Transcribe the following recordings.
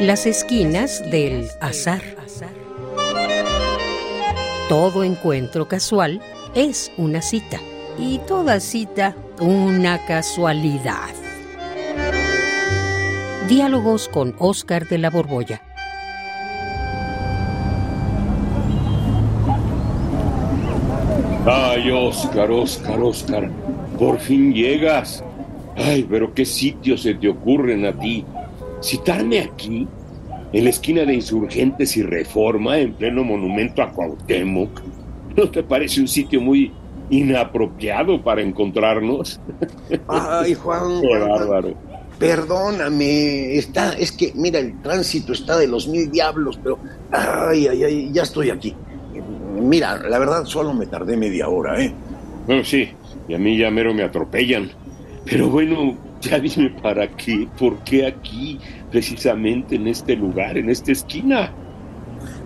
Las esquinas del azar. Todo encuentro casual es una cita y toda cita una casualidad. Diálogos con Oscar de la Borbolla. Ay, Oscar, Oscar, Oscar, por fin llegas. Ay, pero qué sitios se te ocurren a ti. Citarme aquí, en la esquina de Insurgentes y Reforma, en pleno monumento a Cuauhtémoc. ¿No te parece un sitio muy inapropiado para encontrarnos? Ay, Juan. Qué bárbaro. Perdóname, está, es que, mira, el tránsito está de los mil diablos, pero, ay, ay, ay, ya estoy aquí. Mira, la verdad, solo me tardé media hora, ¿eh? Bueno, sí, y a mí ya mero me atropellan. Pero bueno, ya dime para qué, por qué aquí, precisamente en este lugar, en esta esquina.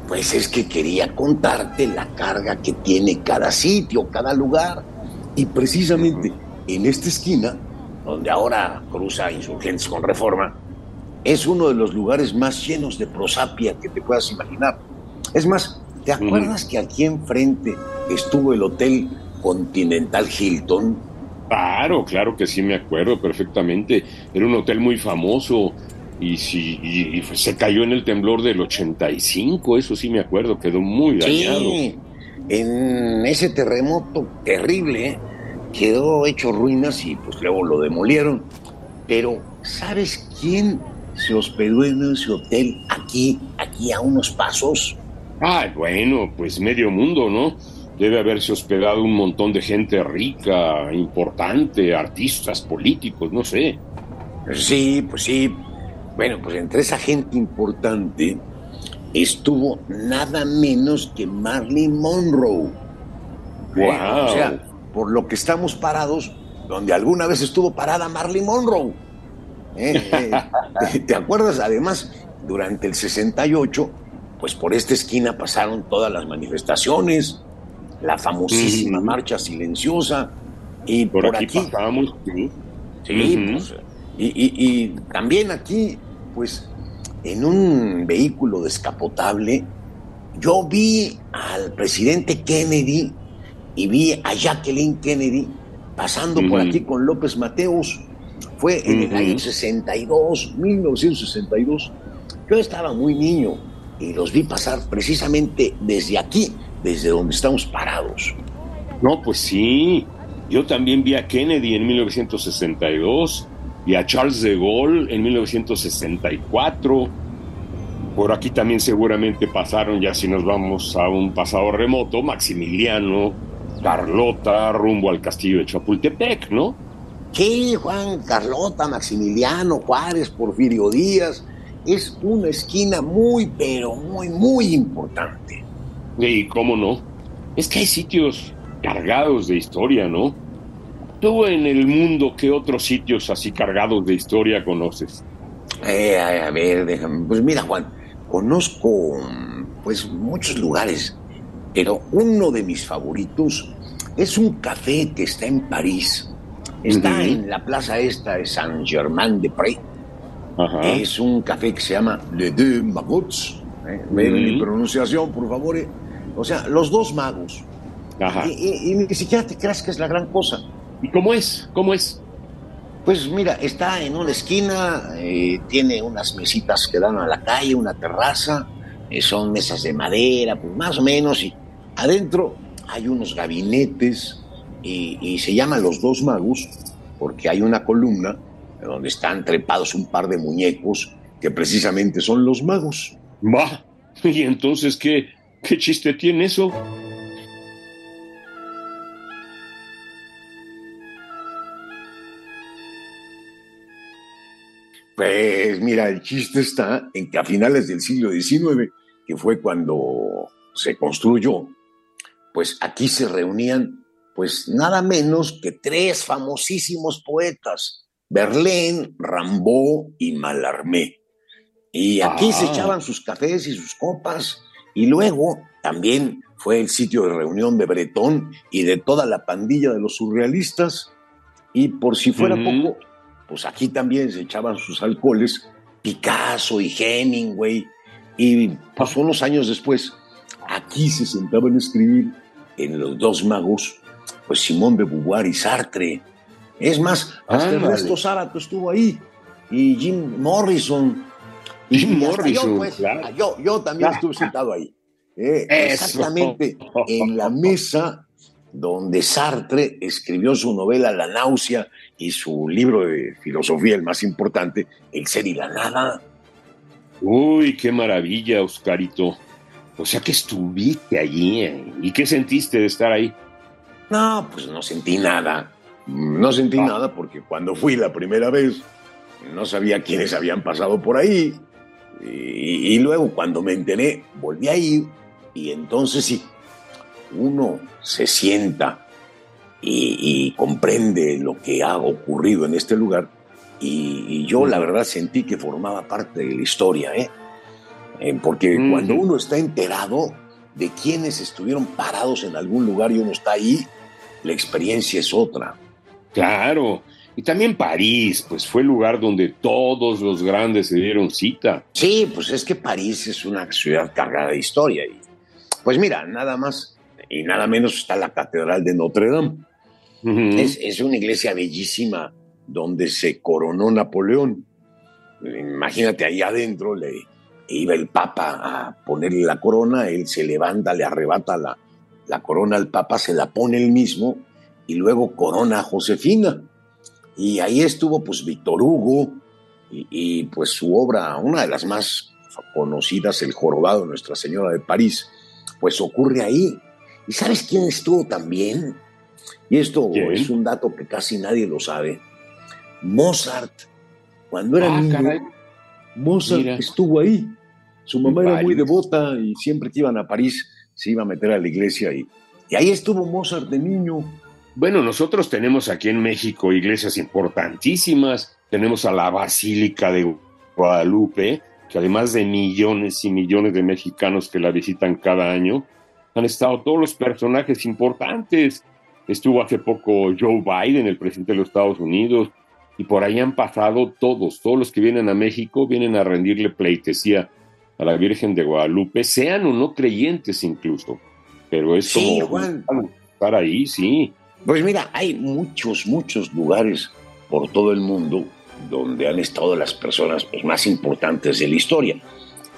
Pues es que quería contarte la carga que tiene cada sitio, cada lugar. Y precisamente en esta esquina, donde ahora cruza Insurgentes con Reforma, es uno de los lugares más llenos de prosapia que te puedas imaginar. Es más, ¿te acuerdas que aquí enfrente estuvo el Hotel Continental Hilton? Claro, claro que sí me acuerdo perfectamente. Era un hotel muy famoso y, sí, y, y se cayó en el temblor del 85, eso sí me acuerdo, quedó muy dañado. Sí, en ese terremoto terrible ¿eh? quedó hecho ruinas y pues luego lo demolieron. Pero, ¿sabes quién se hospedó en ese hotel aquí, aquí a unos pasos? Ay, bueno, pues medio mundo, ¿no? Debe haberse hospedado un montón de gente rica, importante, artistas, políticos, no sé. Sí, pues sí. Bueno, pues entre esa gente importante estuvo nada menos que Marilyn Monroe. ¿Eh? Wow. O sea, por lo que estamos parados, donde alguna vez estuvo parada Marilyn Monroe. ¿Eh? Eh, ¿te, te acuerdas? Además, durante el 68, pues por esta esquina pasaron todas las manifestaciones, la famosísima marcha silenciosa, y Por, por, aquí, aquí, pasamos, sí. Sí, pues, y, y- y también aquí, pues, en un vehículo descapotable, yo vi al presidente Kennedy y vi a Jacqueline Kennedy pasando por aquí con López Mateos. Fue en el Ujú. año 62, 1962. Yo estaba muy niño y los vi pasar precisamente desde aquí, desde donde estamos parados. No, pues sí. Yo también vi a Kennedy en 1962 y a Charles de Gaulle en 1964. Por aquí también seguramente pasaron, ya si nos vamos a un pasado remoto, Maximiliano, Carlota, rumbo al castillo de Chapultepec, ¿no? Sí, Juan, Carlota, Maximiliano, Juárez, Porfirio Díaz. Es una esquina muy, pero muy, muy importante. Y cómo no. Es que hay sitios cargados de historia, ¿no? Tú en el mundo, ¿qué otros sitios así cargados de historia conoces? Eh, a, ver, déjame. Pues mira, Juan, conozco pues muchos lugares, pero uno de mis favoritos es un café que está en París. Está Ujú. en la plaza esta de Saint-Germain-de-Prés. Es un café que se llama Le Deux Magots. ¿eh? Ven mi Ujú. pronunciación, por favor. eh. O sea, los dos magos. Y, y- y ni siquiera te creas que es la gran cosa. ¿Y cómo es? ¿Cómo es? Pues mira, está en una esquina, eh, tiene unas mesitas que dan a la calle, una terraza, eh, son mesas de madera, pues más o menos, y adentro hay unos gabinetes y, y se llaman los dos magos porque hay una columna donde están trepados un par de muñecos que precisamente son los magos. Va. ¿Y entonces qué, qué chiste tiene eso? Pues mira, el chiste está en que a finales del siglo XIX, que fue cuando se construyó, pues aquí se reunían pues nada menos que tres famosísimos poetas, Verlaine, Rimbaud y Mallarmé. Y aquí Ah. se echaban sus cafés y sus copas, y luego también fue el sitio de reunión de Bretón y de toda la pandilla de los surrealistas. Y por si fuera poco, pues aquí también se echaban sus alcoholes Picasso y Hemingway. Y pasó unos años después, aquí se sentaban a escribir en Los Dos Magos, pues Simón de Beauvoir y Sartre. Es más, hasta el resto Sábato estuvo ahí. Y Jim Morrison. Jim Morrison, pues, yo, yo, también estuve sentado ahí. Eh, exactamente en la mesa donde Sartre escribió su novela La náusea y su libro de filosofía, el más importante, El ser y la nada. Uy, qué maravilla, Oscarito. O sea que estuviste allí. ¿eh? ¿Y qué sentiste de estar ahí? No, pues no sentí nada. No sentí ah. nada porque cuando fui la primera vez no sabía quiénes habían pasado por ahí. Y, y luego cuando me enteré, volví a ir y entonces sí, uno se sienta y, comprende lo que ha ocurrido en este lugar, y, yo la verdad sentí que formaba parte de la historia, ¿eh? eh porque cuando uno está enterado de quienes estuvieron parados en algún lugar y uno está ahí, la experiencia es otra. Claro, y también París, pues fue el lugar donde todos los grandes se dieron cita. Sí, pues es que París es una ciudad cargada de historia. Y, pues mira, nada más y nada menos está la Catedral de Notre Dame. es, una iglesia bellísima donde se coronó Napoleón. Imagínate ahí adentro, le iba el Papa a ponerle la corona, él se levanta, le arrebata la, la corona al Papa, se la pone él mismo y luego corona a Josefina. Y ahí estuvo pues Víctor Hugo y, y, pues su obra, una de las más conocidas, El Jorobado Nuestra Señora de París, pues ocurre ahí. ¿Y sabes quién estuvo también? Y esto es un dato que casi nadie lo sabe. Mozart, cuando era ah, niño, Mozart estuvo ahí. Su mamá era muy devota y siempre que iban a París se iba a meter a la iglesia y, y ahí estuvo Mozart de niño. Bueno, nosotros tenemos aquí en México iglesias importantísimas. Tenemos a la Basílica de Guadalupe, que además de millones y millones de mexicanos que la visitan cada año, han estado todos los personajes importantes. Estuvo hace poco Joe Biden, el presidente de los Estados Unidos, y por ahí han pasado todos, todos los que vienen a México vienen a rendirle pleitesía a la Virgen de Guadalupe, sean o no creyentes incluso. Pero es sí, como Juan. estar ahí, sí. Pues mira, hay muchos, muchos lugares por todo el mundo donde han estado las personas pues, más importantes de la historia.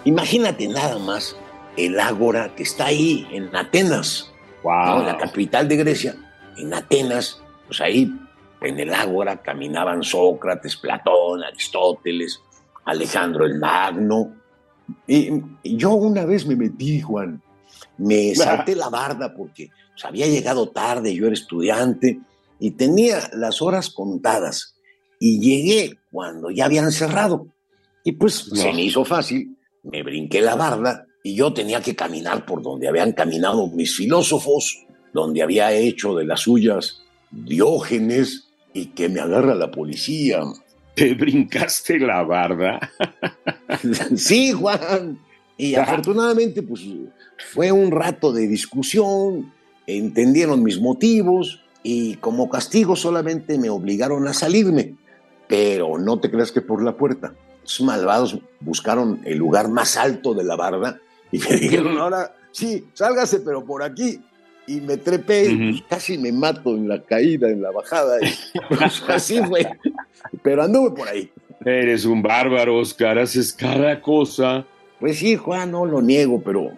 Imagínate nada más el ágora que está ahí en Atenas, en la capital de Grecia, en Atenas, pues ahí en el ágora caminaban Sócrates, Platón, Aristóteles, Alejandro el Magno. Y, yo una vez me metí, Juan, me salté la barda porque pues, había llegado tarde, yo era estudiante y tenía las horas contadas y llegué cuando ya habían cerrado. Y pues se me hizo fácil, me brinqué la barda y yo tenía que caminar por donde habían caminado mis filósofos, donde había hecho de las suyas Diógenes y que me agarra la policía. ¿Te brincaste la barda? sí, Juan. Y afortunadamente, pues fue un rato de discusión, entendieron mis motivos y como castigo solamente me obligaron a salirme. Pero no te creas que por la puerta. Los malvados buscaron el lugar más alto de la barda y me dijeron, ahora sí, sálgase, pero por aquí. Y me trepé, y casi me mato en la caída, en la bajada. Pues, así fue. Pero anduve por ahí. Eres un bárbaro, Oscar, haces cada cosa. Pues sí, Juan, no lo niego, pero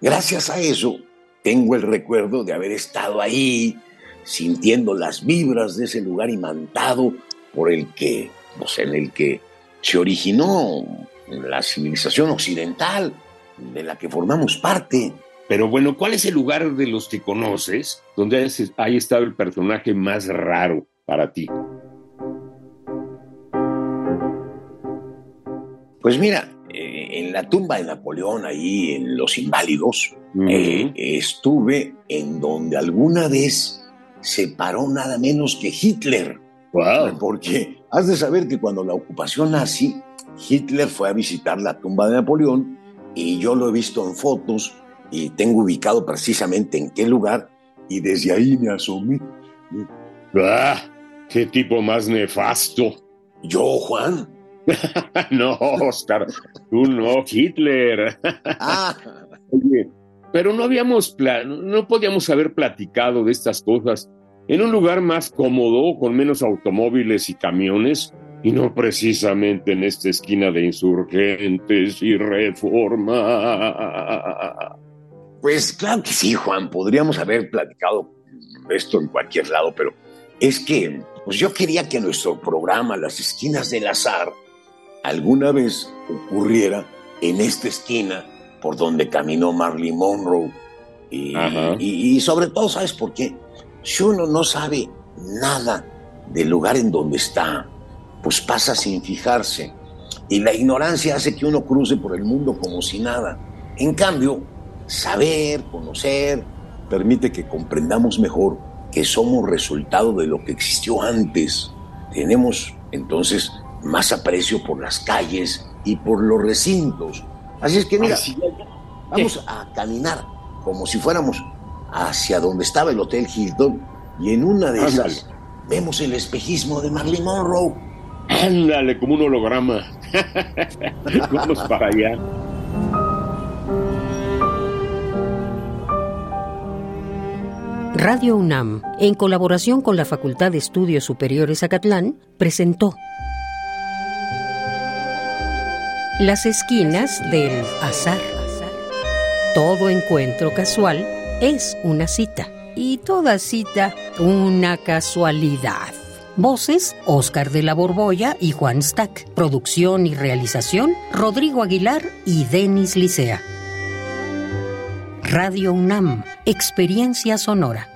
gracias a eso tengo el recuerdo de haber estado ahí, sintiendo las vibras de ese lugar imantado por el que, pues, en el que se originó la civilización occidental de la que formamos parte. Pero bueno, ¿cuál es el lugar de los que conoces donde haya estado el personaje más raro para ti? Pues mira, eh, en la tumba de Napoleón, ahí en Los Inválidos, eh, estuve en donde alguna vez se paró nada menos que Hitler. Wow. Porque has de saber que cuando la ocupación nazi, Hitler fue a visitar la tumba de Napoleón y yo lo he visto en fotos y tengo ubicado precisamente en qué lugar y desde ahí me asomé. ¡Ah! ¡Qué tipo más nefasto! Yo, Juan, no, Oscar, tú no, Hitler. ah. Oye, pero no habíamos, no podíamos haber platicado de estas cosas en un lugar más cómodo, con menos automóviles y camiones, y no precisamente en esta esquina de insurgentes y reforma. Pues claro que sí, Juan, podríamos haber platicado esto en cualquier lado, pero es que pues yo quería que nuestro programa Las Esquinas del Azar alguna vez ocurriera en esta esquina por donde caminó Marley Monroe. Y, sobre todo, ¿sabes por qué? Si uno no sabe nada del lugar en donde está, pues pasa sin fijarse. Y la ignorancia hace que uno cruce por el mundo como si nada. En cambio, saber, conocer, permite que comprendamos mejor que somos resultado de lo que existió antes. Tenemos entonces más aprecio por las calles y por los recintos Así es que mira, vamos a caminar como si fuéramos hacia donde estaba el Hotel Hilton y en una de esas vemos el espejismo de Marilyn Monroe. Ándale, como un holograma. vamos para allá. Radio UNAM, en colaboración con la Facultad de Estudios Superiores Acatlán, presentó Las esquinas del azar. Todo encuentro casual es una cita y toda cita una casualidad. Voces, Oscar de la Borbolla y Juan Stack. Producción y realización, Rodrigo Aguilar y Denis Licea. Radio UNAM, Experiencia Sonora.